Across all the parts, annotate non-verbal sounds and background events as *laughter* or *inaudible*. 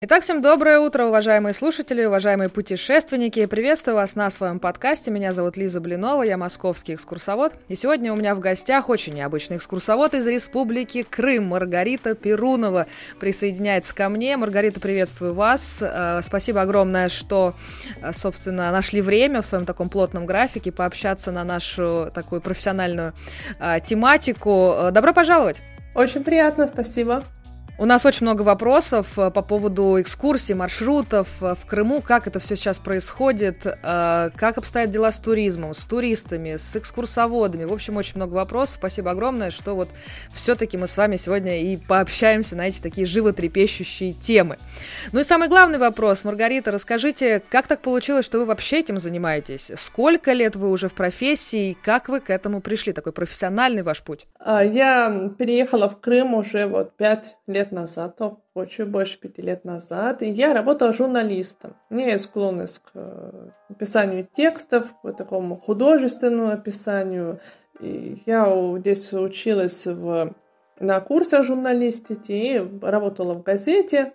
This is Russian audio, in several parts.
Итак, всем доброе утро, уважаемые слушатели, уважаемые путешественники. Приветствую вас на своем подкасте. Меня зовут Лиза Блинова, я московский экскурсовод. И сегодня у меня в гостях очень необычный экскурсовод из Республики Крым, Маргарита Перунова присоединяется ко мне. Маргарита, приветствую вас. Э, спасибо огромное, что, э, собственно, нашли время в своем таком плотном графике пообщаться на нашу такую профессиональную э, тематику. Добро пожаловать! Очень приятно, спасибо. У нас очень много вопросов э, по поводу экскурсий, маршрутов э, в Крыму, как это все сейчас происходит, э, как обстоят дела с туризмом, с туристами, с экскурсоводами. В общем, очень много вопросов. Спасибо огромное, что вот все-таки мы с вами сегодня и пообщаемся на эти такие животрепещущие темы. Ну и самый главный вопрос, Маргарита, расскажите, как так получилось, что вы вообще этим занимаетесь? Сколько лет вы уже в профессии и как вы к этому пришли? Такой профессиональный ваш путь? А, я переехала в Крым уже вот пять лет лет назад, то чуть больше пяти лет назад, я работала журналистом. Меня есть склонность к э, написанию текстов, к такому художественному описанию. И я здесь училась в, на курсах журналистики и работала в газете.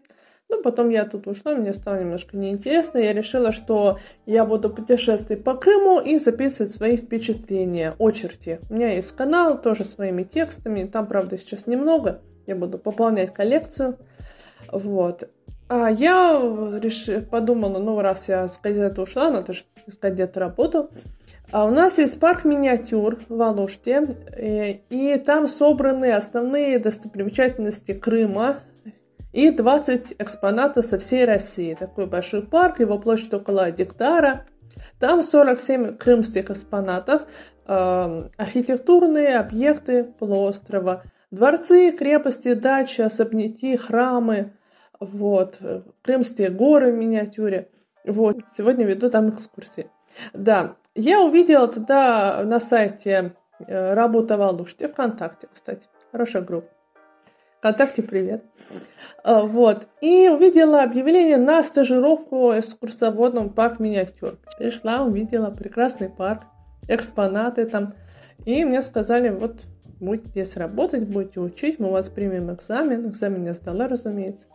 Ну, потом я тут ушла, мне стало немножко неинтересно. Я решила, что я буду путешествовать по Крыму и записывать свои впечатления, очерти. У меня есть канал тоже своими текстами. Там, правда, сейчас немного. Я буду пополнять коллекцию. Вот. А я реш... подумала, ну, раз я с газеты ушла, надо же искать где-то работу. А у нас есть парк миниатюр в Алуште, и, и там собраны основные достопримечательности Крыма и 20 экспонатов со всей России. Такой большой парк, его площадь около гектара. Там 47 крымских экспонатов, э, архитектурные объекты полуострова, Дворцы, крепости, дачи, особняки, храмы, вот, Крымские горы в миниатюре. Вот, сегодня веду там экскурсии. Да, я увидела тогда на сайте э, «Работа в Алуште», ВКонтакте, кстати, хорошая группа. ВКонтакте привет. Э, вот. И увидела объявление на стажировку экскурсоводном парк миниатюр. Пришла, увидела прекрасный парк, экспонаты там. И мне сказали, вот будете здесь работать, будете учить, мы у вас примем экзамен. Экзамен я сдала, разумеется.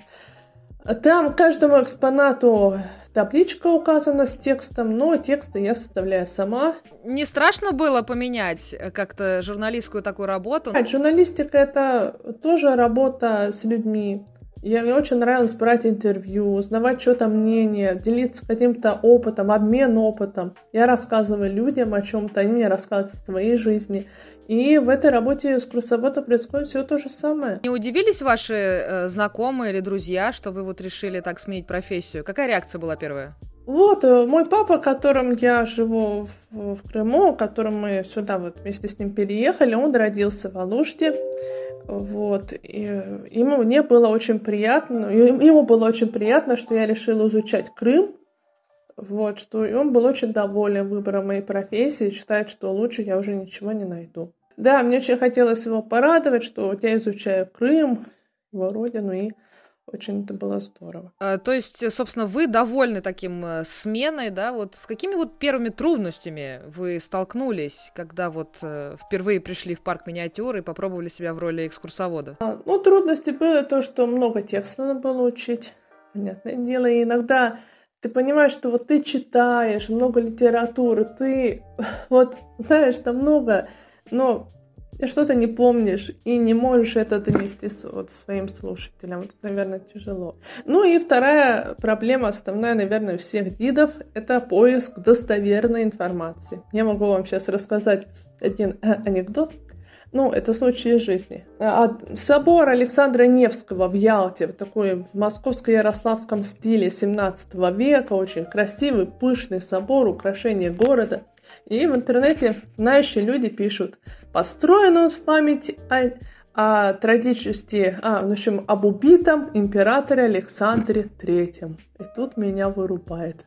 Там каждому экспонату табличка указана с текстом, но тексты я составляю сама. Не страшно было поменять э, как-то журналистскую такую работу? Журналистика — это тоже работа с людьми. Я, мне очень нравилось брать интервью, узнавать что-то мнение, делиться каким-то опытом, обмен опытом. Я рассказываю людям о чем-то, они мне рассказывают о своей жизни. И в этой работе с курсоводом происходит все то же самое. Не удивились ваши э, знакомые или друзья, что вы вот решили так сменить профессию? Какая реакция была первая? Вот, э, мой папа, которым я живу в, в Крыму, которым мы сюда вот вместе с ним переехали, он родился в Алуште. Вот, и ему мне было очень приятно, ему было очень приятно, что я решила изучать Крым, вот, что и он был очень доволен выбором моей профессии, считает, что лучше я уже ничего не найду. Да, мне очень хотелось его порадовать, что я изучаю Крым, его родину, и очень это было здорово. А, то есть, собственно, вы довольны таким э, сменой, да? Вот с какими вот первыми трудностями вы столкнулись, когда вот э, впервые пришли в парк миниатюры и попробовали себя в роли экскурсовода? А, ну, трудности было то, что много текста надо было учить, понятное дело, и иногда ты понимаешь, что вот ты читаешь много литературы, ты *laughs* вот знаешь, там много но что-то не помнишь и не можешь это донести вот своим слушателям. Это, наверное, тяжело. Ну и вторая проблема, основная, наверное, всех гидов, это поиск достоверной информации. Я могу вам сейчас рассказать один э, анекдот. Ну, это случай из жизни. А, собор Александра Невского в Ялте, в такой в московско-ярославском стиле 17 века, очень красивый, пышный собор, украшение города – и в интернете знающие люди пишут, построен он в память о, о трагически, а, в общем, об убитом императоре Александре Третьем. И тут меня вырубает.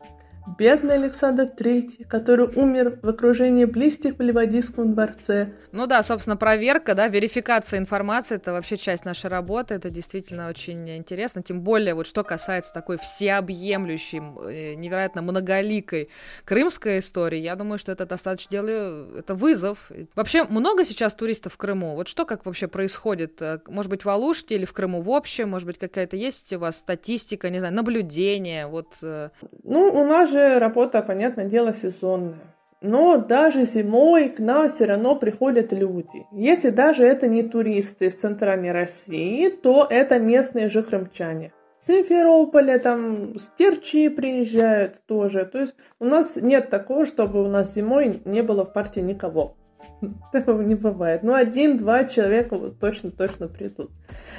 Бедный Александр III, который умер в окружении близких в Ливадийском дворце. Ну да, собственно, проверка, да, верификация информации, это вообще часть нашей работы, это действительно очень интересно, тем более вот что касается такой всеобъемлющей, э, невероятно многоликой крымской истории, я думаю, что это достаточно делаю, это вызов. Вообще много сейчас туристов в Крыму? Вот что как вообще происходит? Э, может быть, в Алуште или в Крыму в общем? Может быть, какая-то есть у вас статистика, не знаю, наблюдение? Вот. Э? Ну, у нас же работа, понятное дело, сезонная. Но даже зимой к нам все равно приходят люди. Если даже это не туристы из центральной России, то это местные же крымчане. Симферополя, там, с Терчи приезжают тоже. То есть у нас нет такого, чтобы у нас зимой не было в партии никого. *laughs* Такого не бывает. Ну, один-два человека точно-точно придут.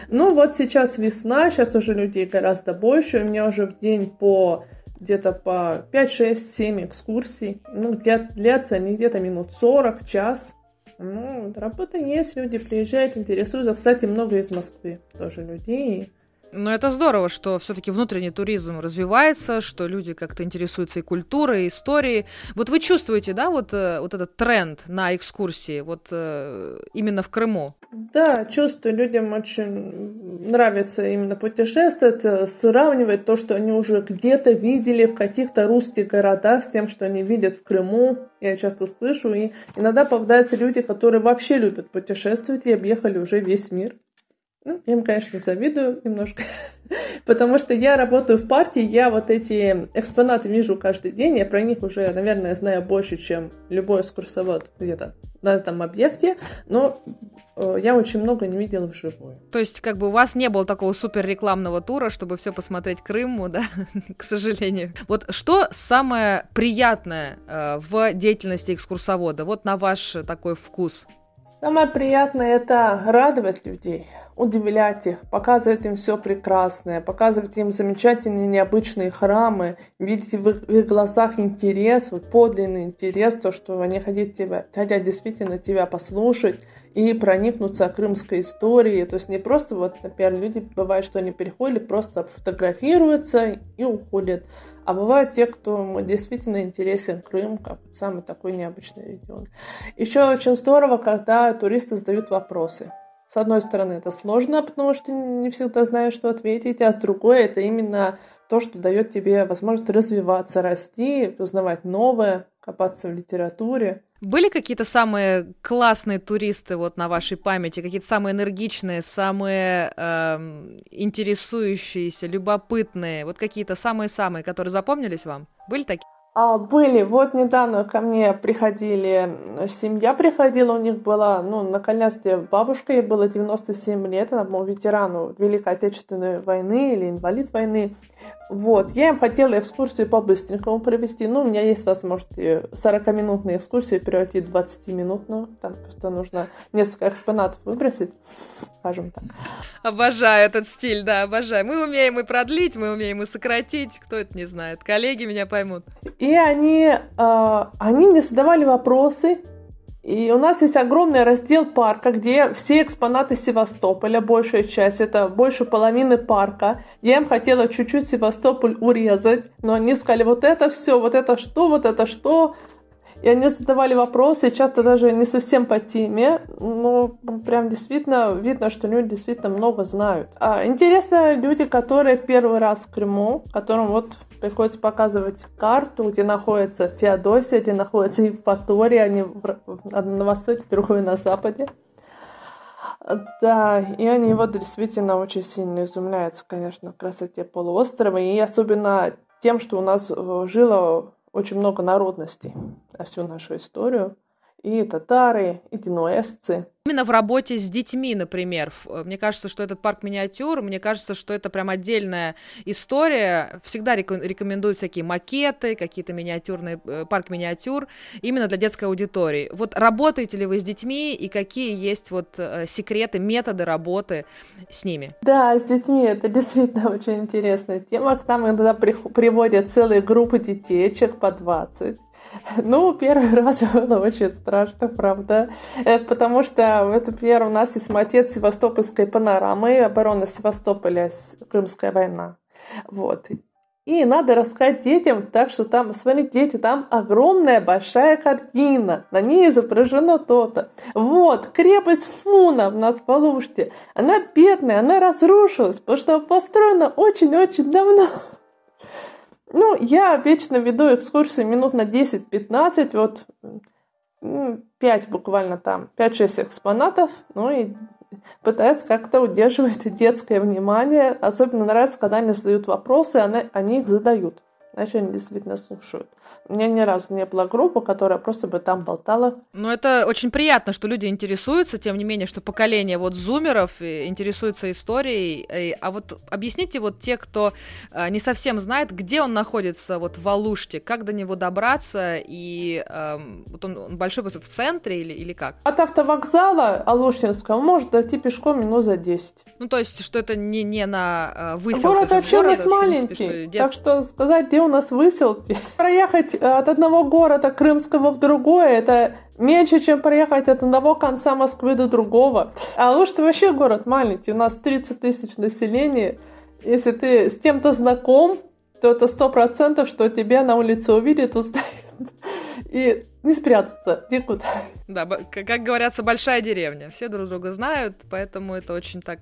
Ну, вот сейчас весна, сейчас уже людей гораздо больше. У меня уже в день по где-то по 5, 6, 7 экскурсий. Ну, длятся они где-то минут 40, час. Ну, работа есть, люди приезжают, интересуются. Кстати, много из Москвы тоже людей. Но это здорово, что все-таки внутренний туризм развивается, что люди как-то интересуются и культурой, и историей. Вот вы чувствуете, да, вот, э, вот этот тренд на экскурсии, вот э, именно в Крыму? Да, чувствую, людям очень нравится именно путешествовать, э, сравнивать то, что они уже где-то видели в каких-то русских городах с тем, что они видят в Крыму. Я часто слышу, и иногда попадаются люди, которые вообще любят путешествовать и объехали уже весь мир. Ну, я им, конечно, завидую немножко, *laughs* потому что я работаю в партии, я вот эти экспонаты вижу каждый день, я про них уже, наверное, знаю больше, чем любой экскурсовод где-то на этом объекте, но э, я очень много не видела вживую. То есть, как бы у вас не было такого супер рекламного тура, чтобы все посмотреть Крыму, *laughs* да, к сожалению. Вот что самое приятное э, в деятельности экскурсовода, вот на ваш такой вкус? Самое приятное это радовать людей удивлять их, показывать им все прекрасное, показывать им замечательные необычные храмы, видеть в их, в их глазах интерес, вот подлинный интерес, то, что они хотят, тебя, хотят действительно тебя послушать и проникнуться крымской историей. То есть не просто вот, например, люди бывает, что они приходят, просто фотографируются и уходят. А бывают те, кто действительно интересен Крым, как самый такой необычный регион. Еще очень здорово, когда туристы задают вопросы. С одной стороны, это сложно, потому что не всегда знаешь, что ответить, а с другой, это именно то, что дает тебе возможность развиваться, расти, узнавать новое, копаться в литературе. Были какие-то самые классные туристы вот на вашей памяти, какие-то самые энергичные, самые э, интересующиеся, любопытные, вот какие-то самые-самые, которые запомнились вам? Были такие? А, были. Вот недавно ко мне приходили, семья приходила, у них была, ну, наконец-то бабушка, ей было 97 лет, она была ветерану Великой Отечественной войны или инвалид войны. Вот, я им хотела экскурсию по-быстренькому провести. Ну, у меня есть возможность 40-минутную экскурсию превратить в 20-минутную. Там просто нужно несколько экспонатов выбросить, скажем так. Обожаю этот стиль, да, обожаю. Мы умеем и продлить, мы умеем и сократить. Кто это не знает? Коллеги меня поймут. И они, э, они мне задавали вопросы, и у нас есть огромный раздел парка, где все экспонаты Севастополя, большая часть, это больше половины парка. Я им хотела чуть-чуть Севастополь урезать, но они сказали, вот это все, вот это что, вот это что. И они задавали вопросы, часто даже не совсем по теме, но прям действительно видно, что люди действительно много знают. А, интересно, люди, которые первый раз в Крыму, которым вот приходится показывать карту, где находится Феодосия, где находится Евпатория, они на востоке, другой на западе. Да, и они вот действительно очень сильно изумляются, конечно, красоте полуострова, и особенно тем, что у нас э, жило очень много народностей на всю нашу историю. И татары, и генуэзцы, Именно в работе с детьми, например. Э, мне кажется, что этот парк миниатюр, мне кажется, что это прям отдельная история. Всегда рекомендуют всякие макеты, какие-то миниатюрные, э, парк миниатюр, именно для детской аудитории. Вот работаете ли вы с детьми и какие есть вот э, секреты, методы работы с ними? Да, с детьми это действительно *laughs* очень интересная тема. К нам иногда приводят целые группы детей, человек по 20 ну, первый *laughs* раз было очень страшно, правда, э, потому что, например, у нас есть отец Севастопольской панорамы, оборона Севастополя, Крымская война. Вот. И надо рассказать детям, так что там, смотрите, дети, там огромная большая картина, на ней изображено то-то. Вот, крепость Фуна у нас в Алуште, она бедная, она разрушилась, потому что построена очень-очень давно. Ну, я вечно веду экскурсии минут на 10-15, вот 5 буквально там, 5-6 экспонатов, ну и пытаюсь как-то удерживать детское внимание. Особенно нравится, когда они задают вопросы, они, они их задают. Значит, они действительно слушают. У меня ни разу не было группы, которая просто бы там болтала. Ну, это очень приятно, что люди интересуются, тем не менее, что поколение вот зумеров э, интересуется историей. Э, а вот объясните вот те, кто э, не совсем знает, где он находится вот в Алуште, как до него добраться, и э, вот он, он большой в центре или, или как? От автовокзала Алушинского может дойти пешком минут за 10. Ну, то есть, что это не, не на выселке Город вообще у нас маленький, принципе, что так что сказать, где у нас выселки, *laughs* проехать проехать от одного города Крымского в другое, это меньше, чем проехать от одного конца Москвы до другого. А Алушта вообще город маленький, у нас 30 тысяч населения. Если ты с кем-то знаком, то это сто процентов, что тебя на улице увидят, узнают. *laughs* И не спрятаться никуда. Да, как говорятся, большая деревня. Все друг друга знают, поэтому это очень так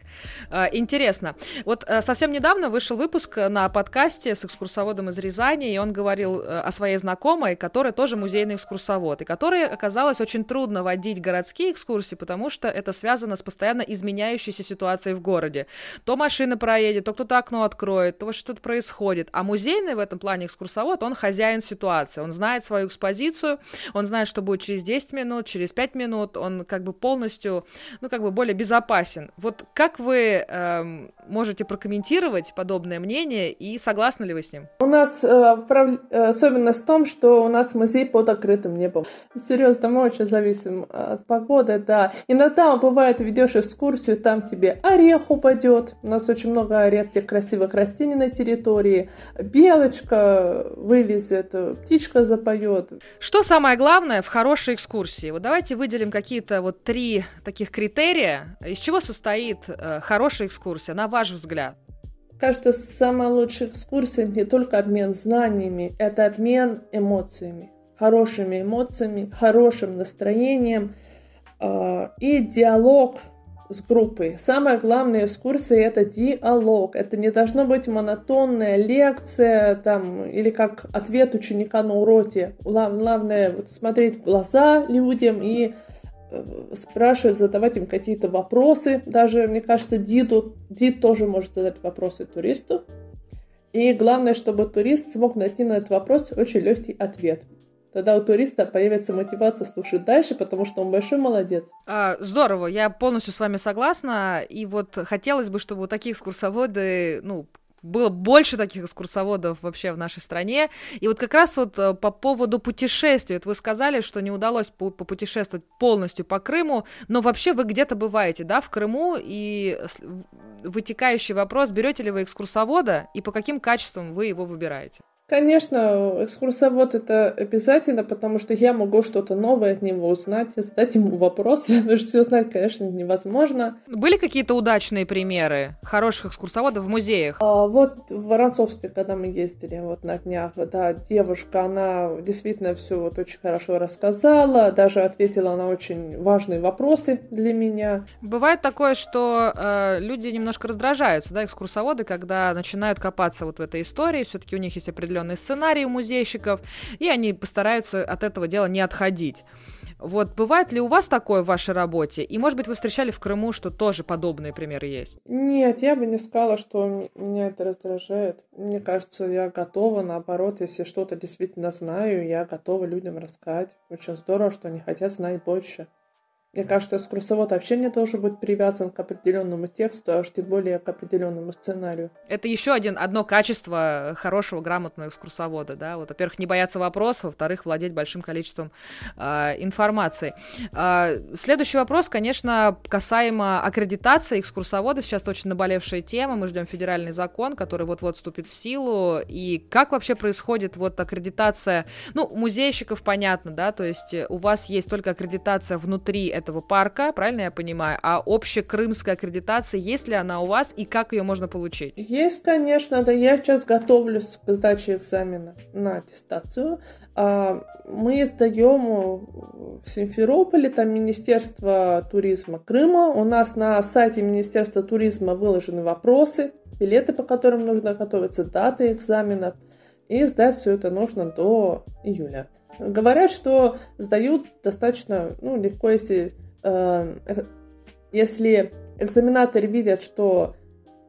э, интересно. Вот э, совсем недавно вышел выпуск на подкасте с экскурсоводом из Рязани, и он говорил э, о своей знакомой, которая тоже музейный экскурсовод, и которой оказалось очень трудно водить городские экскурсии, потому что это связано с постоянно изменяющейся ситуацией в городе. То машина проедет, то кто-то окно откроет, то что-то происходит. А музейный в этом плане экскурсовод, он хозяин ситуации, он знает свою экспозицию, он знает, что будет через 10 минут, через 5 минут, он как бы полностью, ну, как бы более безопасен. Вот как вы э, можете прокомментировать подобное мнение и согласны ли вы с ним? У нас э, прав... особенность в том, что у нас музей под открытым небом. Серьезно, мы очень зависим от погоды, да. Иногда бывает, ведешь экскурсию, там тебе орех упадет. У нас очень много редких красивых растений на территории. Белочка вылезет, птичка запоет. Что самое главное в хорошей экскурсии? Вот давайте выделим какие-то вот три таких критерия. Из чего состоит э, хорошая экскурсия, на ваш взгляд? Кажется, самая лучшая экскурсия не только обмен знаниями, это обмен эмоциями, хорошими эмоциями, хорошим настроением э, и диалог с группой. Самая главная экскурсия – это диалог. Это не должно быть монотонная лекция там, или как ответ ученика на уроке. Главное вот, смотреть в глаза людям и э, спрашивать, задавать им какие-то вопросы. Даже, мне кажется, Диду, Дид тоже может задать вопросы туристу. И главное, чтобы турист смог найти на этот вопрос очень легкий ответ. Тогда у туриста появится мотивация слушать дальше, потому что он большой молодец. А, здорово, я полностью с вами согласна. И вот хотелось бы, чтобы вот такие экскурсоводы, ну, было больше таких экскурсоводов вообще в нашей стране. И вот как раз вот э, по поводу путешествий, вот вы сказали, что не удалось попутешествовать полностью по Крыму, но вообще вы где-то бываете, да, в Крыму, и вытекающий вопрос, берете ли вы экскурсовода и по каким качествам вы его выбираете? Конечно, экскурсовод это обязательно, потому что я могу что-то новое от него узнать, задать ему вопросы, *laughs* потому что все знать, конечно, невозможно. Были какие-то удачные примеры хороших экскурсоводов в музеях? А, вот в Воронцовске, когда мы ездили вот на днях, да, девушка, она действительно все вот очень хорошо рассказала, даже ответила на очень важные вопросы для меня. Бывает такое, что э, люди немножко раздражаются, да, экскурсоводы, когда начинают копаться вот в этой истории, все-таки у них есть определенные определенный сценарий у музейщиков, и они постараются от этого дела не отходить. Вот бывает ли у вас такое в вашей работе? И, может быть, вы встречали в Крыму, что тоже подобные примеры есть? Нет, я бы не сказала, что меня это раздражает. Мне кажется, я готова, наоборот, если что-то действительно знаю, я готова людям рассказать. Очень здорово, что они хотят знать больше. Мне кажется, экскурсовод вообще не должен быть привязан к определенному тексту, а уж тем более к определенному сценарию. Это еще один, одно качество хорошего, грамотного экскурсовода, да, вот, во-первых, не бояться вопросов, во-вторых, владеть большим количеством э, информации. Э, следующий вопрос, конечно, касаемо аккредитации экскурсовода, сейчас очень наболевшая тема, мы ждем федеральный закон, который вот-вот вступит в силу, и как вообще происходит вот аккредитация, ну, музейщиков понятно, да, то есть у вас есть только аккредитация внутри этого парка, правильно я понимаю? А общая крымская аккредитация, есть ли она у вас и как ее можно получить? Есть, конечно, да. Я сейчас готовлюсь к сдаче экзамена на аттестацию. А, мы сдаем в Симферополе, там Министерство туризма Крыма. У нас на сайте Министерства туризма выложены вопросы, билеты, по которым нужно готовиться, даты экзаменов. И сдать все это нужно до июля. Говорят, что сдают достаточно ну, легко, если, э, если экзаменаторы видят, что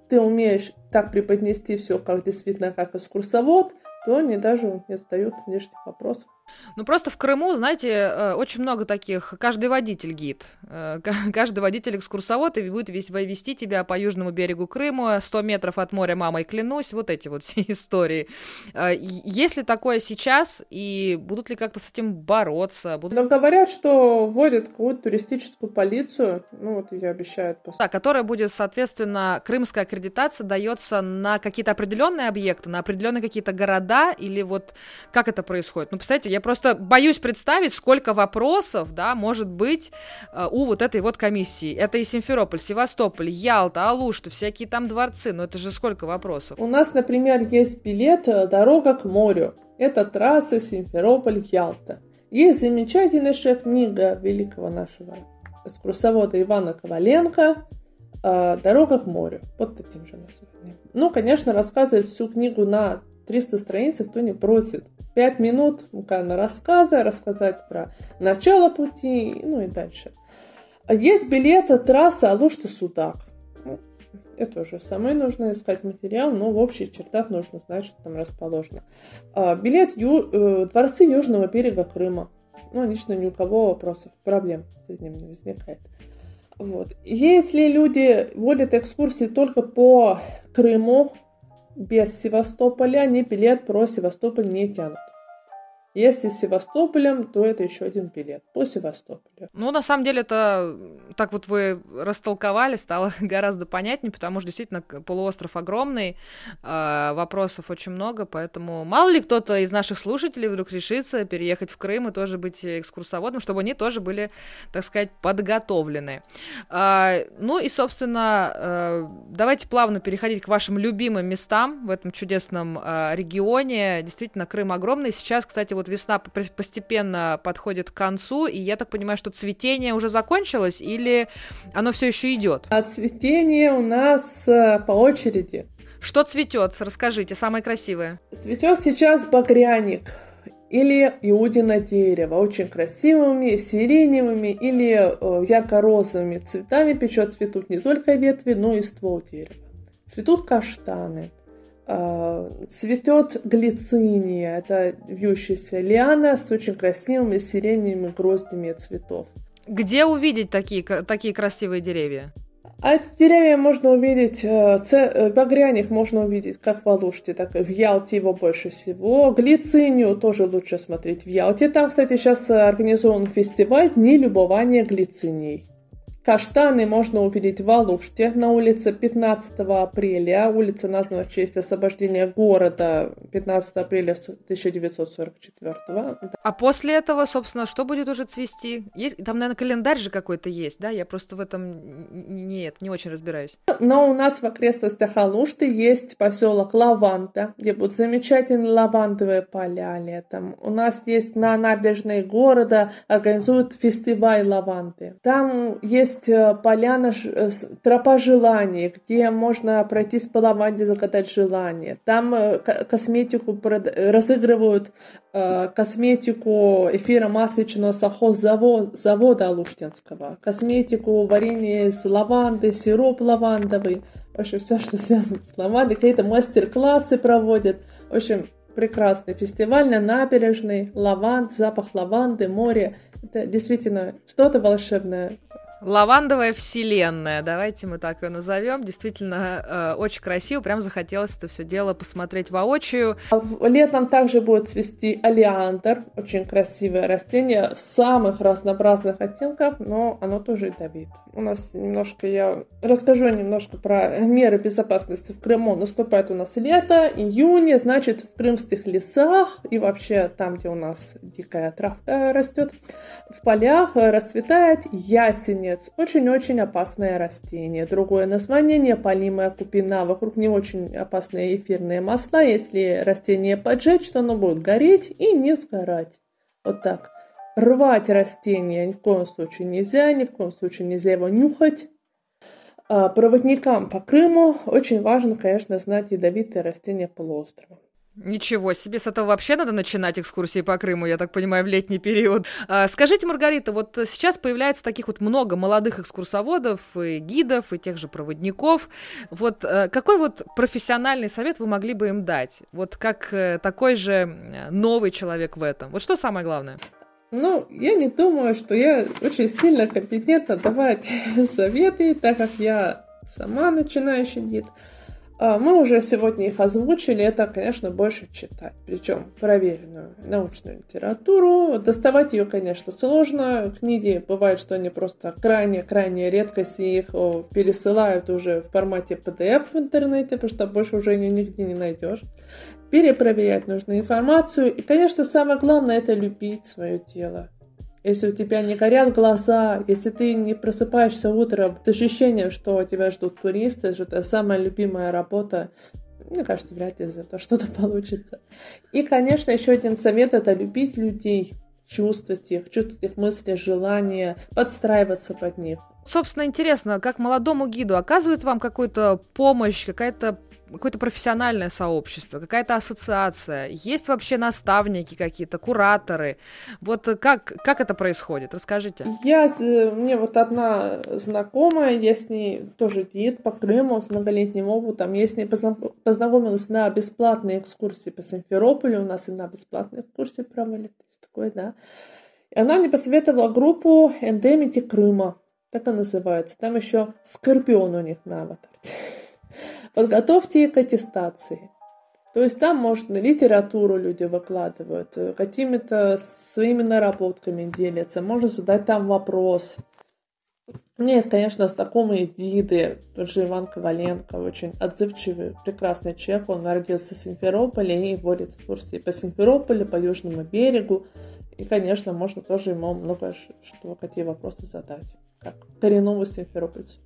ты умеешь так преподнести все, как действительно, как экскурсовод, то они даже не задают лишних вопросов. Ну, просто в Крыму, знаете, э, очень много таких, каждый водитель гид, э, *laughs* каждый водитель экскурсовод и будет вести тебя по южному берегу Крыма, 100 метров от моря мамой клянусь, вот эти вот *laughs* все истории. Э, есть ли такое сейчас, и будут ли как-то с этим бороться? Будут... Но говорят, что вводят какую-то туристическую полицию, ну, вот ее обещают. Да, которая будет, соответственно, крымская аккредитация дается на какие-то определенные объекты, на определенные какие-то города, или вот как это происходит? Ну, представляете, я просто боюсь представить, сколько вопросов, да, может быть э, у вот этой вот комиссии. Это и Симферополь, Севастополь, Ялта, Алушта, всякие там дворцы. Ну это же сколько вопросов. У нас, например, есть билет э, «Дорога к морю». Это трасса Симферополь-Ялта. Есть замечательная книга великого нашего экскурсовода Ивана Коваленко э, «Дорога к морю». Под таким же названием. Ну, конечно, рассказывает всю книгу на 300 страниц, кто не просит. Пять минут буквально рассказа, рассказать про начало пути, ну и дальше. Есть билеты трасса Алушта-Судак. Ну, это уже самое нужно искать материал, но в общих чертах нужно знать, что там расположено. А, билет ю, э, дворцы Южного берега Крыма. Ну, лично ни у кого вопросов, проблем с этим не возникает. Вот. Если люди водят экскурсии только по Крыму, без Севастополя они билет про Севастополь не тянут. Если с Севастополем, то это еще один билет по Севастополю. Ну, на самом деле, это так вот вы растолковали, стало *laughs* гораздо понятнее, потому что действительно полуостров огромный, э, вопросов очень много, поэтому мало ли кто-то из наших слушателей вдруг решится переехать в Крым и тоже быть экскурсоводом, чтобы они тоже были, так сказать, подготовлены. Э, ну и, собственно, э, давайте плавно переходить к вашим любимым местам в этом чудесном регионе. Действительно, Крым огромный. Сейчас, кстати, вот вот весна постепенно подходит к концу, и я так понимаю, что цветение уже закончилось, или оно все еще идет? А цветение у нас э, по очереди. Что цветет? Расскажите, самое красивое. Цветет сейчас багряник или иудино дерево, очень красивыми, сиреневыми или э, ярко-розовыми цветами печет цветут не только ветви, но и ствол дерева. Цветут каштаны, цветет глициния, это вьющаяся лиана с очень красивыми сиреневыми гроздями цветов. Где увидеть такие, такие красивые деревья? А эти деревья можно увидеть, э, э, багряник можно увидеть как в Алуште, так и в Ялте его больше всего. Глицинию тоже лучше смотреть в Ялте. Там, кстати, сейчас организован фестиваль Дни любования глицинией. Каштаны можно увидеть в Алуште на улице 15 апреля. Улица названа в честь освобождения города 15 апреля 1944. А после этого, собственно, что будет уже цвести? Есть, там, наверное, календарь же какой-то есть, да? Я просто в этом нет, не очень разбираюсь. Но у нас в окрестностях Алушты есть поселок Лаванта, где будут замечательные лавандовые поля летом. У нас есть на набережной города организуют фестиваль лаванды. Там есть есть э, поляна, э, тропа желаний, где можно пройтись по лаванде, загадать желание. Там э, косметику разыгрывают косметику эфира масочного совхозавода завода Алуштинского, косметику варенье из лаванды, сироп лавандовый, в общем, все, что связано с лавандой, какие-то мастер-классы проводят. В общем, прекрасный фестиваль на набережной, лаванд, запах лаванды, море. Это действительно что-то волшебное. Лавандовая вселенная, давайте мы так ее назовем. Действительно, э, очень красиво, прям захотелось это все дело посмотреть воочию. А летом также будет цвести алиандр, очень красивое растение самых разнообразных оттенков, но оно тоже ядовит. У нас немножко, я расскажу немножко про меры безопасности в Крыму. Наступает у нас лето, июнь, значит, в крымских лесах и вообще там, где у нас дикая травка растет, в полях расцветает ясенец. Очень-очень опасное растение. Другое название – неопалимая купина. Вокруг не очень опасные эфирные масла. Если растение поджечь, то оно будет гореть и не сгорать. Вот так. Рвать растение ни в коем случае нельзя, ни в коем случае нельзя его нюхать. А проводникам по Крыму очень важно, конечно, знать ядовитые растения полуострова. Ничего себе, с этого вообще надо начинать экскурсии по Крыму, я так понимаю, в летний период. А, скажите, Маргарита, вот сейчас появляется таких вот много молодых экскурсоводов и гидов, и тех же проводников. Вот э, какой вот профессиональный совет вы могли бы им дать? Вот как э, такой же новый человек в этом. Вот что самое главное? Ну, я не думаю, что я очень сильно компетентна давать *laughs* советы, так как я сама начинающий гид. А, мы уже сегодня их озвучили, это, конечно, больше читать, причем проверенную научную литературу. Доставать ее, конечно, сложно. Книги бывает, что они просто крайне-крайне редкость, и их пересылают уже в формате PDF в интернете, потому что больше уже ее нигде не найдешь. Перепроверять нужную информацию. И, конечно, самое главное это любить свое тело если у тебя не горят глаза, если ты не просыпаешься утром с ощущением, что тебя ждут туристы, что это самая любимая работа, мне кажется, вряд ли за то что-то получится. И, конечно, еще один совет – это любить людей, чувствовать их, чувствовать их мысли, желания, подстраиваться под них. Собственно, интересно, как молодому гиду оказывает вам какую-то помощь, какая-то какое-то профессиональное сообщество, какая-то ассоциация? Есть вообще наставники какие-то, кураторы? Вот как, как это происходит? Расскажите. Я, мне вот одна знакомая, я с ней тоже гид по Крыму с многолетним опытом. Я с ней познакомилась на бесплатной экскурсии по Симферополю. У нас и на бесплатной экскурсии проводят. Такое, да. И она мне посоветовала группу Эндемити Крыма. Так она называется. Там еще Скорпион у них на аватаре. Подготовьте к аттестации. То есть там, может, литературу люди выкладывают, э, какими-то своими наработками делятся, можно задать там вопрос. У меня есть, конечно, знакомые гиды, тот же Иван Коваленко, очень отзывчивый, прекрасный человек. Он родился в Симферополе и водит экскурсии по Симферополю, по Южному берегу. И, конечно, можно тоже ему много что, какие вопросы задать, как коренному симферопольцу.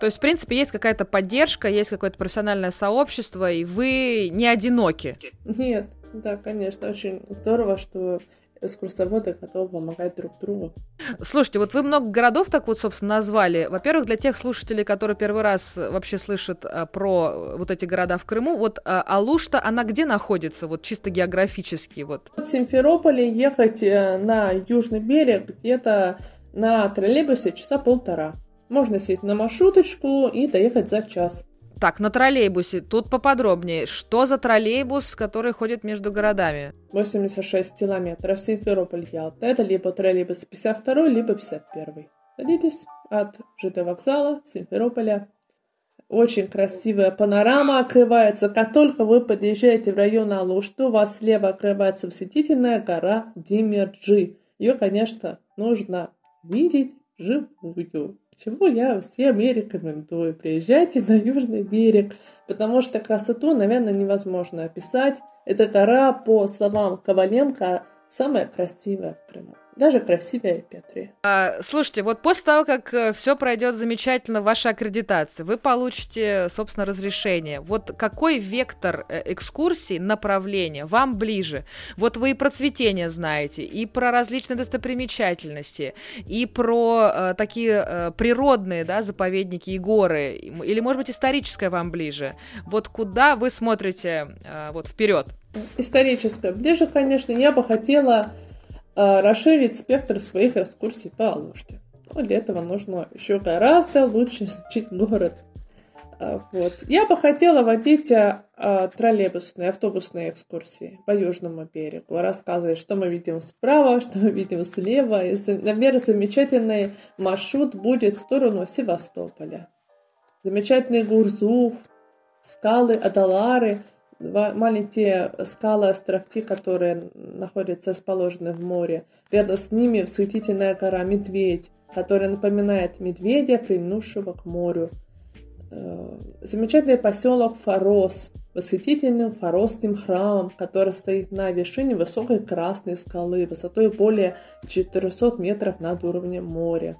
То есть, в принципе, есть какая-то поддержка, есть какое-то профессиональное сообщество, и вы не одиноки. Нет, да, конечно, очень здорово, что экскурсоводы готовы помогать друг другу. Слушайте, вот вы много городов так вот, собственно, назвали. Во-первых, для тех слушателей, которые первый раз вообще слышат а, про вот эти города в Крыму, вот а, Алушта, она где находится, вот чисто географически? Вот? От Симферополя ехать э, на южный берег где-то на троллейбусе часа полтора. Можно сесть на маршруточку и доехать за час. Так, на троллейбусе. Тут поподробнее. Что за троллейбус, который ходит между городами? 86 километров. Симферополь-Ялта. Это либо троллейбус 52, либо 51. Садитесь от ЖД вокзала Симферополя. Очень красивая панорама открывается. Как только вы подъезжаете в район Алушты, у вас слева открывается восхитительная гора Димерджи. Ее, конечно, нужно видеть живую. Чего я всем и рекомендую. Приезжайте на Южный берег, потому что красоту, наверное, невозможно описать. Эта гора, по словам Коваленко, самая красивая в Крыму. Даже красивее Петри. А, слушайте, вот после того, как э, все пройдет замечательно в вашей аккредитации, вы получите, собственно, разрешение. Вот какой вектор э, экскурсии, направления вам ближе? Вот вы и про цветение знаете, и про различные достопримечательности, и про э, такие э, природные, да, заповедники и горы, или, может быть, историческое вам ближе. Вот куда вы смотрите э, вот вперед? Историческое. Ближе, конечно, я бы хотела расширить спектр своих экскурсий по Алуште. Но для этого нужно еще гораздо лучше изучить город. А, вот. Я бы хотела водить а, троллейбусные, автобусные экскурсии по Южному берегу, рассказывать, что мы видим справа, *laughs* что мы видим слева. И, наверное, замечательный маршрут будет в сторону Севастополя. Замечательный Гурзуф, скалы Адалары – маленькие скалы, островки, которые находятся расположены в море. Рядом с ними восхитительная гора Медведь. который напоминает медведя, прильнувшего к морю. Э, замечательный поселок Форос, восхитительным форосным храмом, который стоит на вершине высокой красной скалы высотой более 400 метров над уровнем моря.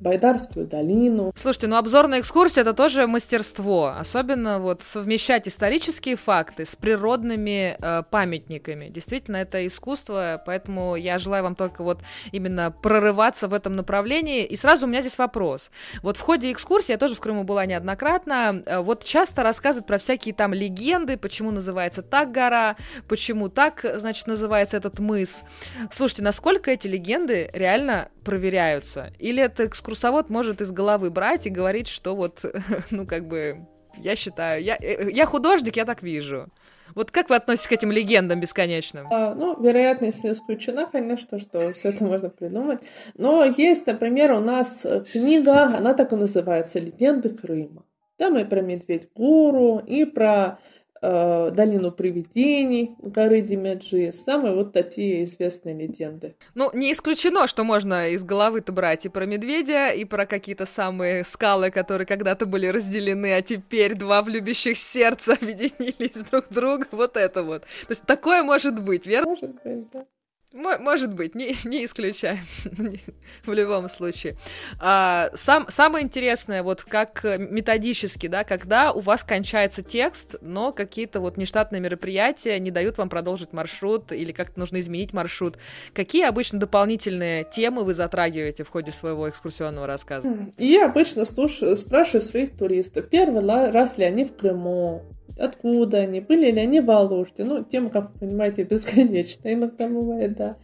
Байдарскую долину. Слушайте, ну обзорная экскурсия это тоже мастерство, особенно вот совмещать исторические факты с природными э, памятниками. Действительно, это искусство, поэтому я желаю вам только вот именно прорываться в этом направлении. И сразу у меня здесь вопрос. Вот в ходе экскурсии, я тоже в Крыму была неоднократно, э, вот часто рассказывают про всякие там легенды, почему называется так гора, почему так, значит, называется этот мыс. Слушайте, насколько эти легенды реально проверяются? Или это экскурсовод может из головы брать и говорить, что вот, *laughs* ну, как бы, я считаю, я, э, я художник, я так вижу. Вот как вы относитесь к этим легендам бесконечным? А, ну, вероятность не исключена, конечно, что все это можно придумать. Но есть, например, у нас книга, она так и называется «Легенды Крыма». Там и про Медведь Гору, и про э, долину привидений горы Демяджи, самые вот такие известные легенды. Ну, не исключено, что можно из головы-то брать и про медведя, и про какие-то самые скалы, которые когда-то были разделены, а теперь два влюбящих сердца *laughs* объединились друг к другу, вот это вот. То есть такое может быть, верно? Может быть, да. Может быть, не, *laughs* не исключаем *laughs* в любом случае. А, сам, самое интересное, вот как методически, да, когда у вас кончается текст, но какие-то вот нештатные мероприятия не дают вам продолжить маршрут или как-то нужно изменить маршрут. Какие обычно дополнительные темы вы затрагиваете в ходе своего экскурсионного рассказа? Я обычно слушаю, спрашиваю своих туристов, первый раз ли они в Крыму, откуда они, были ли они в Алуште. Ну, тема, как вы понимаете, *laughs* бесконечная иногда бывает, да.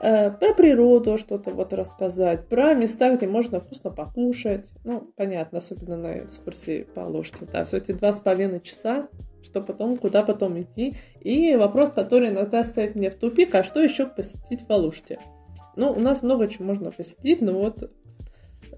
Э, про природу что-то вот рассказать, про места, где можно вкусно покушать. Ну, понятно, особенно на экскурсии по Алуште, да, все эти два с половиной часа, что потом, куда потом идти. И вопрос, который иногда ставит меня в тупик, а что еще посетить в Алуште? Ну, у нас много чего можно посетить, но вот,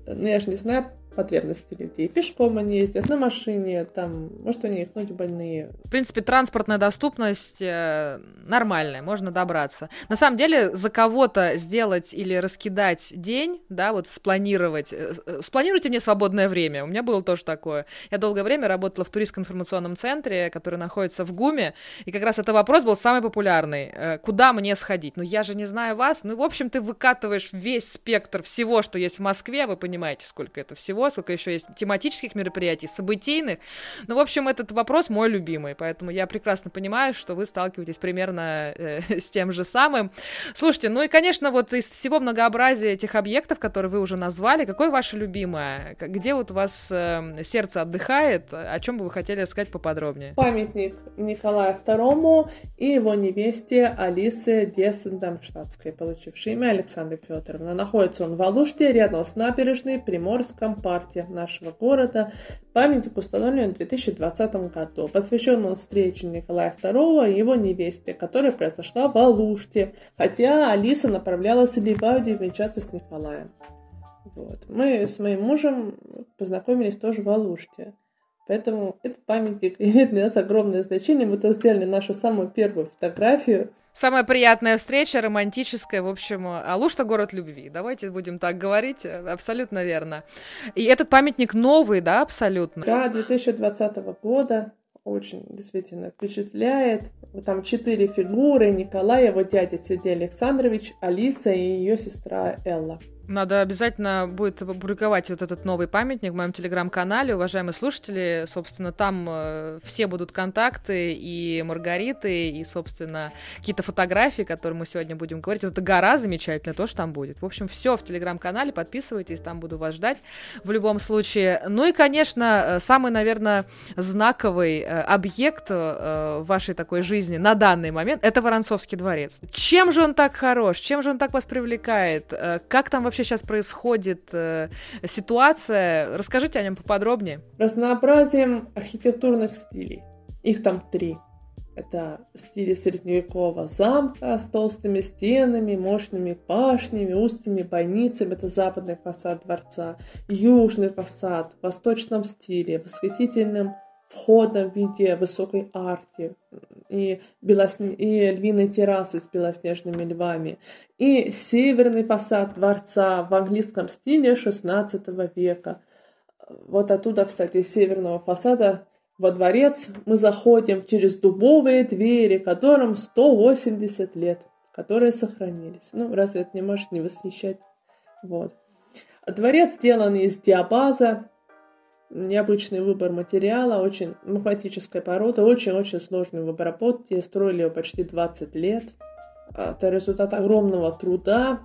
ну, я же не знаю, потребности людей. Пешком они ездят, на машине, там, может, у них ноги больные. В принципе, транспортная доступность э, нормальная, можно добраться. На самом деле, за кого-то сделать или раскидать день, да, вот спланировать. Э, э, спланируйте мне свободное время. У меня было тоже такое. Я долгое время работала в туристско-информационном центре, который находится в ГУМе, и как раз этот вопрос был самый популярный. Куда мне сходить? Ну, я же не знаю вас. Ну, в общем, ты выкатываешь весь спектр всего, что есть в Москве, вы понимаете, сколько это всего всего, сколько еще есть тематических мероприятий, событийных. Ну, в общем, этот вопрос мой любимый, поэтому я прекрасно понимаю, что вы сталкиваетесь примерно э, *laughs* с тем же самым. Слушайте, ну и, конечно, вот из всего многообразия этих объектов, которые вы уже назвали, какое ваше любимое? Где вот у вас э, сердце отдыхает? О чем бы вы хотели рассказать поподробнее? Памятник Николаю II и его невесте Алисе Десендамштадтской, получившей имя Александра Федоровна. Находится он в Алуште, рядом с набережной Приморском парке нашего города. Памятник установлен в 2020 году. Посвящен он встрече Николая II и его невесте, которая произошла в Алуште, хотя Алиса направлялась в Ливадию венчаться с Николаем. Вот. Мы с моим мужем познакомились тоже в Алуште. Поэтому этот памятник *laughs* имеет для нас огромное значение. Мы там сделали нашу самую первую фотографию. Самая приятная встреча, романтическая, в общем, Алушта — город любви. Давайте будем так говорить, абсолютно верно. И этот памятник новый, да, абсолютно? Да, 2020 года. Очень действительно впечатляет. Там четыре фигуры. Николай, его дядя Сергей Александрович, Алиса и ее сестра Элла. Надо обязательно будет опубликовать вот этот новый памятник в моем телеграм-канале. Уважаемые слушатели, собственно, там э, все будут контакты и Маргариты, и, собственно, какие-то фотографии, которые мы сегодня будем говорить. Эта гора замечательная тоже там будет. В общем, все в телеграм-канале, подписывайтесь, там буду вас ждать в любом случае. Ну и, конечно, э, самый, наверное, знаковый э, объект вашей такой жизни на данный момент — это Воронцовский дворец. Чем же он так хорош? Чем же он так вас привлекает? Как там вообще вообще сейчас происходит э, ситуация? Расскажите о нем поподробнее. Разнообразием архитектурных стилей. Их там три. Это стили средневекового замка с толстыми стенами, мощными башнями, узкими бойницами. Это западный фасад дворца. Южный фасад в восточном стиле, восхитительным входа в виде высокой арки и, белосне... и львиной террасы с белоснежными львами, и северный фасад дворца в английском стиле XVI века. Вот оттуда, кстати, северного фасада во дворец мы заходим через дубовые двери, которым 180 лет, которые сохранились. Ну, разве это не может не восхищать? Вот. Дворец сделан из диабаза, необычный выбор материала, очень математическая порода, очень-очень сложный в обработке. Строили его почти 20 лет. Это результат огромного труда.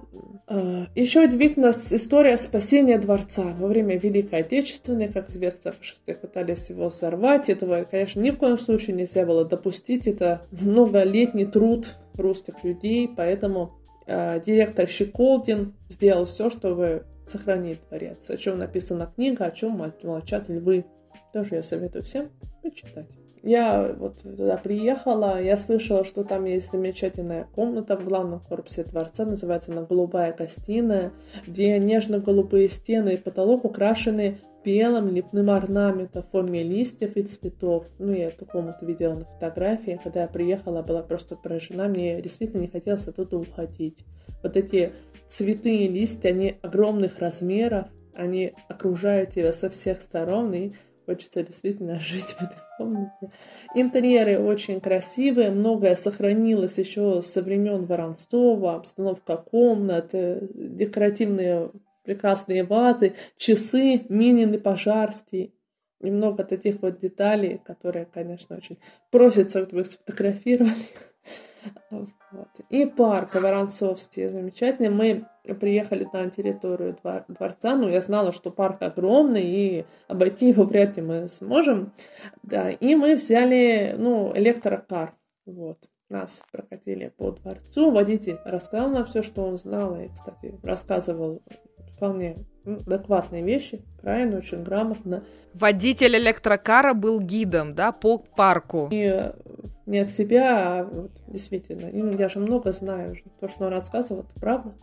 А, Еще удивительна история спасения дворца во время Великой Отечественной. Как известно, фашисты пытались его сорвать. Этого, конечно, ни в коем случае нельзя было допустить. Это многолетний труд русских людей, поэтому э, директор Щеколдин сделал все, чтобы сохранить дворец. О чем написана книга, о чем молчат львы. Тоже я советую всем почитать. Я вот туда приехала, я слышала, что там есть замечательная комната в главном корпусе дворца, называется она «Голубая гостиная», где нежно-голубые стены и потолок украшены белым лепным орнаментом в форме листьев и цветов. Ну, я эту комнату видела на фотографии. Когда я приехала, была просто поражена. Мне действительно не хотелось оттуда уходить. Вот эти цветы и листья, они огромных размеров, они окружают тебя со всех сторон, и Хочется действительно *laughs* жить в этой комнате. Интерьеры очень красивые, многое сохранилось еще со времен Воронцова, обстановка комнат, э, декоративные прекрасные вазы, часы, Минин и Пожарский. И много таких вот деталей, которые, конечно, очень просятся, чтобы сфотографировали. *laughs* Вот. И парк Воронцовский замечательный. Мы приехали на территорию дворца, ну, я знала, что парк огромный, и обойти его вряд ли мы сможем. Да, и мы взяли, ну, электрокар, вот. Нас прокатили по дворцу, водитель рассказал нам все, что он знал, и, кстати, рассказывал вполне адекватные вещи, правильно, очень грамотно. Водитель электрокара был гидом, да, по парку. И не от себя, а вот, действительно. Я же много знаю, то, что он рассказывал, это правда.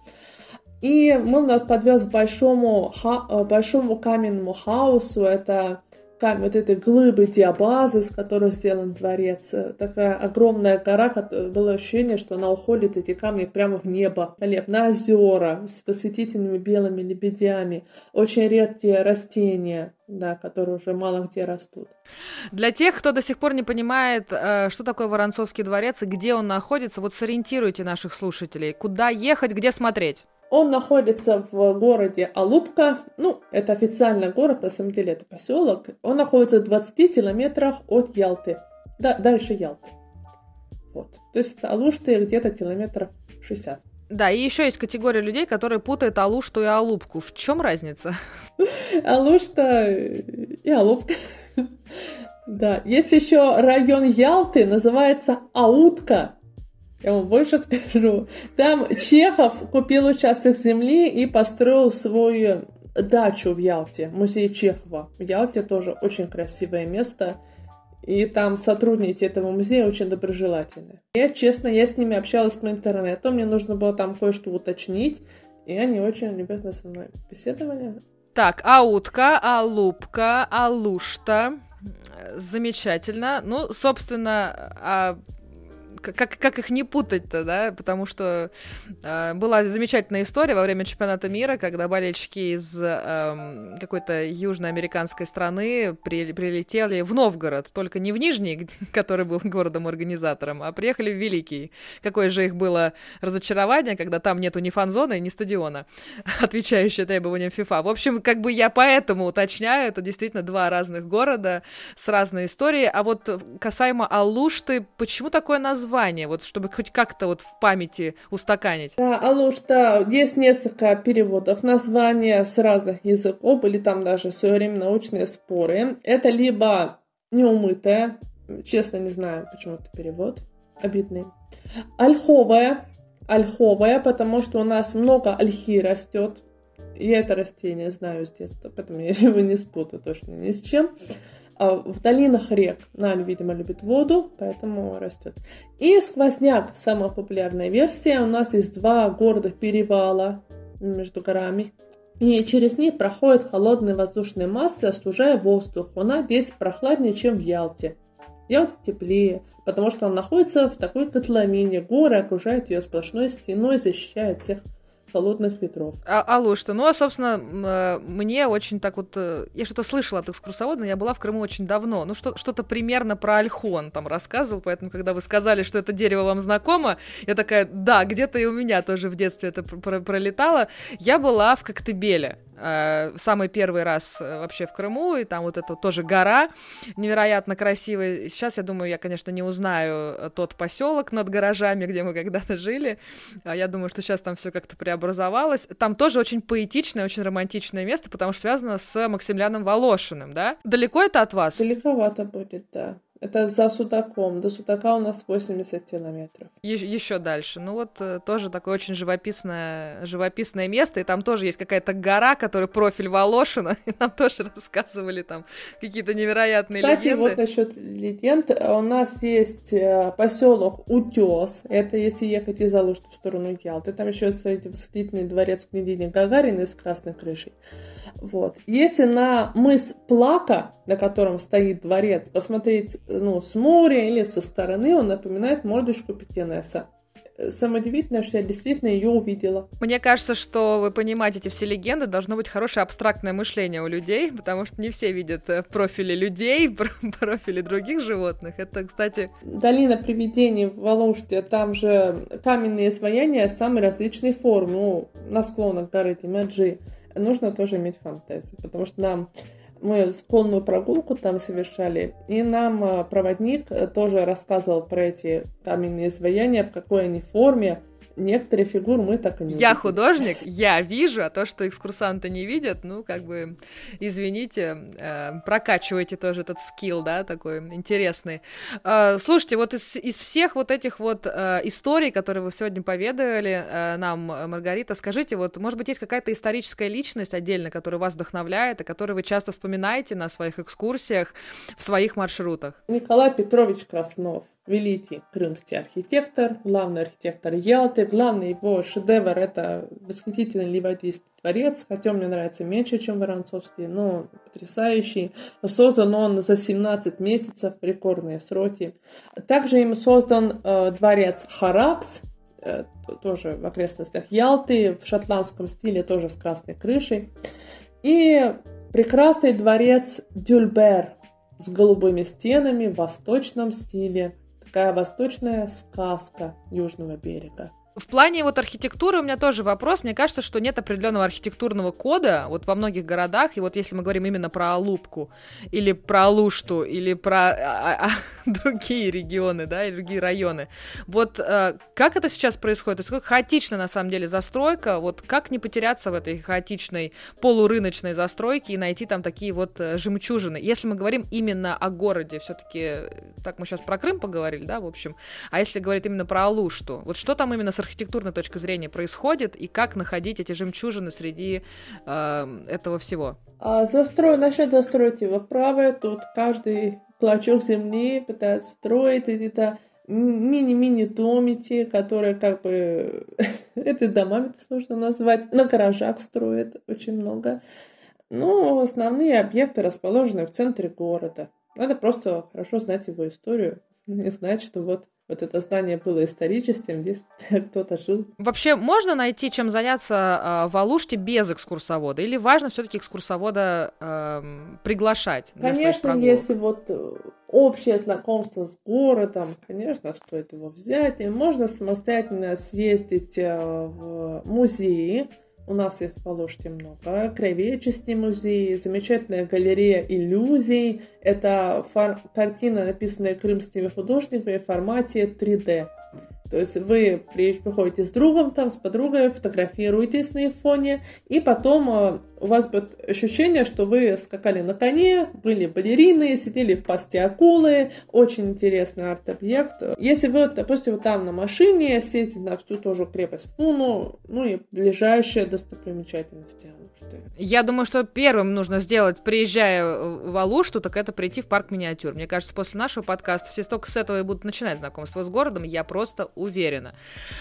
И он нас подвез к большому, ха- большому каменному хаосу. Это камень, вот этой глыбы диабазы, с которой сделан дворец. Такая огромная гора, было ощущение, что она уходит, эти камни, прямо в небо. На озера с восхитительными белыми лебедями. Очень редкие растения, да, которые уже мало где растут. Для тех, кто до сих пор не понимает, э, что такое Воронцовский дворец и где он находится, вот сориентируйте наших слушателей. Куда ехать, где смотреть? Он находится в городе Алупка. Ну, это официально город, на самом деле это поселок. Он находится в 20 километрах от Ялты. Да, дальше Ялты. Вот. То есть Алушты где-то километров 60. Да, и еще есть категория людей, которые путают Алушту и Алупку. В чем разница? *laughs* Алушта и Алупка. *laughs* Да, есть еще район Ялты, называется Аутка. Я вам больше скажу. Там Чехов купил участок земли и построил свою дачу в Ялте, музей Чехова. В Ялте тоже очень красивое место. И там сотрудники этого музея очень доброжелательные. Я, честно, я с ними общалась по интернету, мне нужно было там кое-что уточнить, и они очень любезно со мной беседовали. Так, аутка, алупка, алушта. Замечательно. Ну, собственно, а как, как их не путать-то, да, потому что э, была замечательная история во время чемпионата мира, когда болельщики из э, какой-то южноамериканской страны при, прилетели в Новгород, только не в Нижний, *laughs* который был городом-организатором, а приехали в Великий. Какое же их было разочарование, когда там нету ни фан-зоны, ни стадиона, *laughs* отвечающие требованиям ФИФА. В общем, как бы я поэтому уточняю, это действительно два разных города с разной историей, а вот касаемо Алушты, почему такое название? Название, вот чтобы хоть как-то вот в памяти устаканить? Да, Алушта, есть несколько переводов названия с разных языков, были там даже в свое время научные споры. Это либо неумытая, честно не знаю, почему это перевод, обидный. Ольховая, ольховая, потому что у нас много ольхи растет. Я это растение знаю с детства, поэтому я его не спутаю точно ни с чем. А в долинах рек Наль, видимо, любит воду, поэтому растет. И сквозняк, самая популярная версия. У нас есть два города перевала между горами. и через них проходят холодные воздушные массы, остужая воздух. Она здесь прохладнее, чем в Ялте. Ялте теплее, потому что она находится в такой котловине. Горы окружают ее сплошной стеной, защищают всех холодных ветров. А, алло, что? Ну, а, собственно, э, мне очень так вот... Э, я что-то слышала от экскурсовода, но я была в Крыму очень давно. Ну, что- что-то примерно про Альхон там рассказывал, поэтому, когда вы сказали, что это дерево вам знакомо, я такая, да, где-то и у меня тоже в детстве это пр- пролетало. Я была в Коктебеле. Э, самый первый раз э, вообще в Крыму, и там вот это тоже гора невероятно красивая. Сейчас, я думаю, я, конечно, не узнаю э, тот поселок над гаражами, где мы когда-то жили. А я думаю, что сейчас там все как-то преобразовалось. Там тоже очень поэтичное, очень романтичное место, потому что связано с Максимляном Волошиным, да? Далеко это от вас? Далековато будет, да. Это за Судаком. До Судака у нас 80 километров. Е- еще дальше. Ну вот э, тоже такое очень живописное, живописное место, и там тоже есть какая-то гора, которая профиль Волошина, *laughs* и нам тоже рассказывали там какие-то невероятные Кстати, легенды. вот насчет легенд. У нас есть э, поселок Утес. Это если ехать из Алушты в сторону Ялты. Там еще стоит восхитительный дворец княгини Гагарина с красной крышей. Вот. Если на мыс Плака, на котором стоит дворец, посмотреть ну, с моря или со стороны, он напоминает мордочку Петенеса. Самое удивительное, что я действительно ее увидела. Мне кажется, что вы понимаете эти все легенды, должно быть хорошее абстрактное мышление у людей, потому что не все видят э, профили людей, *laughs* профили других животных. Это, кстати... Долина привидений в Волоште, там же каменные изваяния самой различной формы, ну, на склонах горы Тимаджи нужно тоже иметь фантазию, потому что нам мы конную прогулку там совершали, и нам э, проводник э, тоже рассказывал про эти каменные изваяния, в какой они форме, некоторые фигуры мы так и не Я увидели. художник, я вижу, а то, что экскурсанты не видят, ну, как бы, извините, э, прокачивайте тоже этот скилл, да, такой интересный. Э, слушайте, вот из, из всех вот этих вот э, историй, которые вы сегодня поведали нам, Маргарита, скажите, вот, может быть, есть какая-то историческая личность отдельно, которая вас вдохновляет, и которую вы часто вспоминаете на своих экскурсиях, в своих маршрутах? Николай Петрович Краснов, великий крымский архитектор, главный архитектор Ялты. Главный его шедевр – это восхитительный Ливадийский дворец, хотя мне нравится меньше, чем Воронцовский, но потрясающий. Создан он за 17 месяцев, рекордные сроки. Также им создан э, дворец Харакс, э, тоже в окрестностях Ялты, в шотландском стиле, тоже с красной крышей. И прекрасный дворец Дюльбер с голубыми стенами в восточном стиле. Такая восточная сказка Южного берега. В плане вот архитектуры у меня тоже вопрос. Мне кажется, что нет определенного архитектурного кода вот во многих городах. И вот если мы говорим именно про Алупку, или про Алушту, или про а, а, *laughs* другие регионы, да, и другие районы. Вот э, как это сейчас происходит? То есть как хаотична на самом деле застройка? Вот как не потеряться в этой хаотичной полурыночной застройке и найти там такие вот э, жемчужины? Если мы говорим именно о городе, все-таки, так мы сейчас про Крым поговорили, да, в общем. А если говорить именно про Алушту, вот что там именно с архитектурной точки зрения происходит и как находить эти жемчужины среди э, этого всего? А застрой, насчет застройки вы правы, тут каждый клочок земли пытается строить это мини-мини домики, которые как бы *laughs* это домами нужно назвать, на гаражах строят очень много. Но основные объекты расположены в центре города. Надо просто хорошо знать его историю *laughs* и знать, что вот вот это здание было историческим, здесь *laughs* кто-то жил. Вообще можно найти, чем заняться э, в Алуште без экскурсовода? Или важно все-таки экскурсовода э, приглашать? Конечно, если вот общее знакомство с городом, конечно, стоит его взять. И можно самостоятельно съездить в музеи, у нас их в Волоште много. Краеведческий музей, замечательная галерея иллюзий. Это картина, написанная крымскими художниками в формате 3D. То есть вы приходите с другом, там, с подругой, фотографируетесь на их фоне, и потом э, у вас будет ощущение, что вы скакали на коне, были балерины, сидели в пасти акулы. Очень интересный арт-объект. Если вы, допустим, вот там на машине, съездите на всю тоже крепость Фуну, ну и ближайшие достопримечательности Алушты. Я думаю, что первым нужно сделать, приезжая в Алушту, так это прийти в парк миниатюр. Мне кажется, после нашего подкаста все только с этого и будут начинать знакомство с городом. Я просто уверена.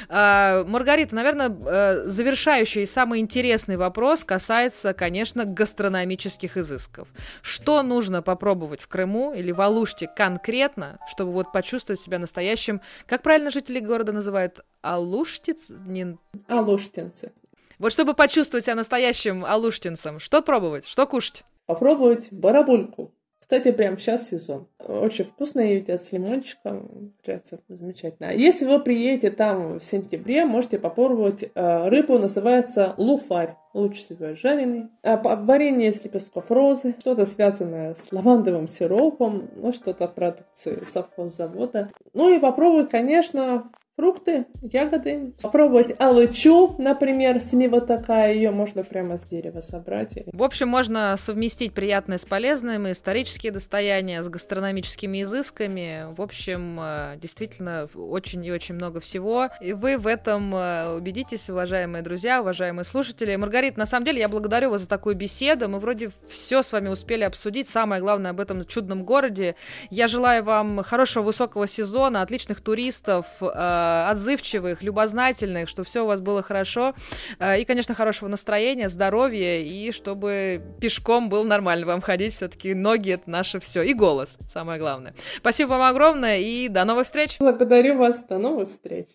А, Маргарита, наверное, э, завершающий и самый интересный вопрос касается, конечно, гастрономических изысков. Что нужно попробовать в Крыму или в Алуште конкретно, чтобы вот почувствовать себя настоящим, как правильно жители города называют, алуштиц? Не... Алуштинцы. Вот чтобы почувствовать себя настоящим алуштинцем, что пробовать, что кушать? Попробовать барабульку. Кстати, прямо сейчас сезон. Очень вкусно едят с лимончиком. Кажется, замечательно. А если вы приедете там в сентябре, можете попробовать э, рыбу, называется луфарь. Лучше всего жареный. А, варенье из лепестков розы. Что-то связанное с лавандовым сиропом. Ну, что-то продукции совхоззавода. Ну и попробовать, конечно, фрукты, ягоды. Попробовать алычу, например, слива такая, ее можно прямо с дерева собрать. В общем, можно совместить приятное с полезным, и исторические достояния с гастрономическими изысками. В общем, э, действительно, очень и очень много всего. И вы в этом э, убедитесь, уважаемые друзья, уважаемые слушатели. Маргарита, на самом деле, я благодарю вас за такую беседу. Мы вроде все с вами успели обсудить. Самое главное об этом чудном городе. Я желаю вам хорошего высокого сезона, отличных туристов, э, отзывчивых, любознательных, чтобы все у вас было хорошо. Э, и, конечно, хорошего настроения, здоровья, и чтобы пешком было нормально вам ходить. Все-таки ноги — это наше все. И голос, самое главное. Спасибо вам огромное, и до новых встреч! Благодарю вас, до новых встреч!